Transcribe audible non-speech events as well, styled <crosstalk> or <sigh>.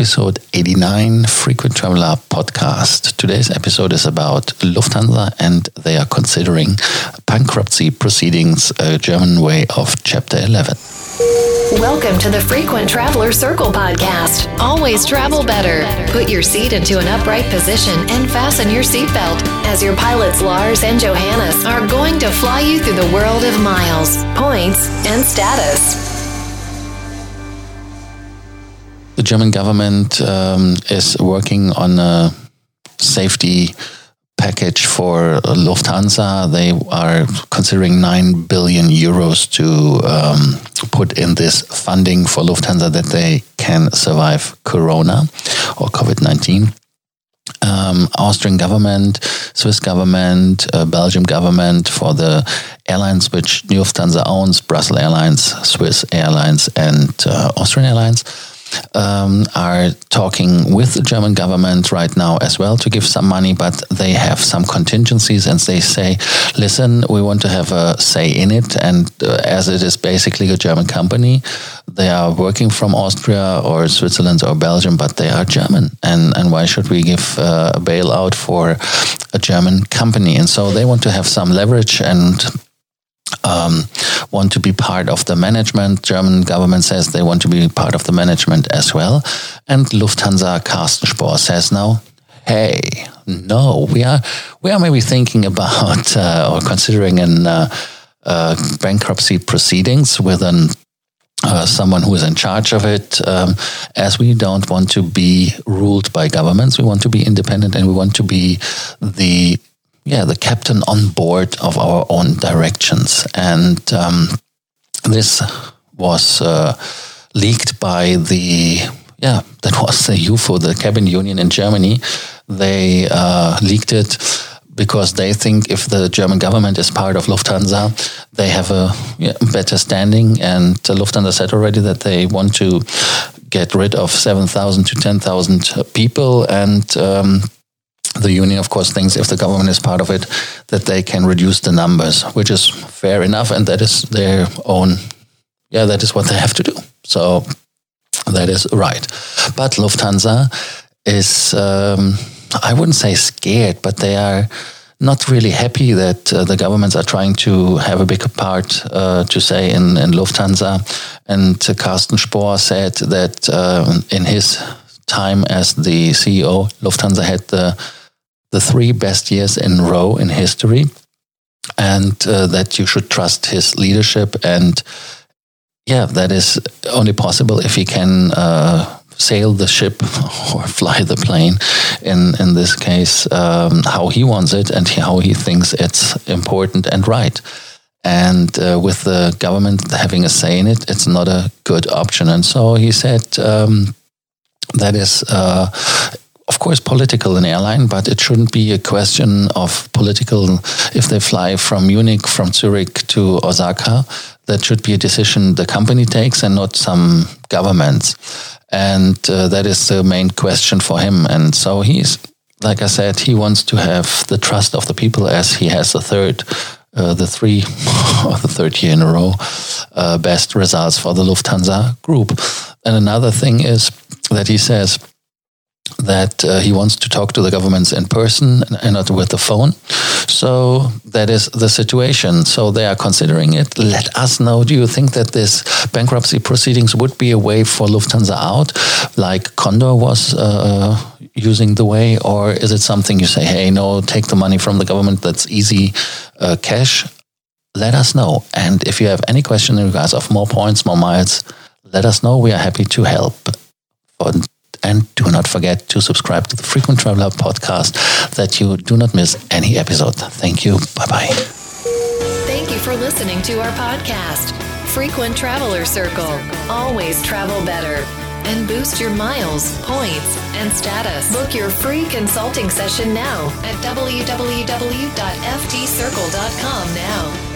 episode 89 Frequent Traveler podcast. Today's episode is about Lufthansa and they are considering bankruptcy proceedings, a German way of Chapter 11. Welcome to the Frequent Traveler Circle podcast. Always travel better. Put your seat into an upright position and fasten your seatbelt as your pilots Lars and Johannes are going to fly you through the world of miles, points, and status. The German government um, is working on a safety package for Lufthansa. They are considering 9 billion euros to um, put in this funding for Lufthansa that they can survive Corona or COVID 19. Um, Austrian government, Swiss government, uh, Belgium government for the airlines which Lufthansa owns, Brussels Airlines, Swiss Airlines, and uh, Austrian Airlines um, are talking with the German government right now as well to give some money, but they have some contingencies and they say, listen, we want to have a say in it. And uh, as it is basically a German company, they are working from Austria or Switzerland or Belgium, but they are German. And, and why should we give uh, a bailout for a German company? And so they want to have some leverage and um, want to be part of the management. German government says they want to be part of the management as well. And Lufthansa Carsten Spohr says now, hey, no, we are we are maybe thinking about <laughs> uh, or considering an uh, uh, bankruptcy proceedings with an uh, someone who is in charge of it, um, as we don't want to be ruled by governments. We want to be independent and we want to be the yeah, the captain on board of our own directions. And um, this was uh, leaked by the, yeah, that was the UFO, the cabin union in Germany. They uh, leaked it because they think if the German government is part of Lufthansa, they have a yeah, better standing. And Lufthansa said already that they want to get rid of 7,000 to 10,000 people. And um, the union, of course, thinks if the government is part of it, that they can reduce the numbers, which is fair enough, and that is their own. Yeah, that is what they have to do. So that is right. But Lufthansa is, um, I wouldn't say scared, but they are not really happy that uh, the governments are trying to have a bigger part uh, to say in, in Lufthansa. And uh, Carsten Spohr said that uh, in his time as the CEO, Lufthansa had the the three best years in row in history, and uh, that you should trust his leadership. And yeah, that is only possible if he can uh, sail the ship <laughs> or fly the plane. In in this case, um, how he wants it and how he thinks it's important and right. And uh, with the government having a say in it, it's not a good option. And so he said. Um, that is uh, course, political in airline, but it shouldn't be a question of political. If they fly from Munich, from Zurich to Osaka, that should be a decision the company takes and not some governments. And uh, that is the main question for him. And so he's, like I said, he wants to have the trust of the people as he has the third. Uh, the three or <laughs> the third year in a row uh, best results for the Lufthansa group. And another thing is that he says that uh, he wants to talk to the governments in person and not with the phone. So that is the situation. So they are considering it. Let us know. Do you think that this bankruptcy proceedings would be a way for Lufthansa out, like Condor was uh, using the way, or is it something you say, hey, no, take the money from the government? That's easy uh, cash. Let us know. And if you have any question in regards of more points, more miles, let us know. We are happy to help. And do not forget to subscribe to the Frequent Traveler podcast that you do not miss any episode. Thank you. Bye bye. Thank you for listening to our podcast, Frequent Traveler Circle. Always travel better and boost your miles, points, and status. Book your free consulting session now at www.ftcircle.com now.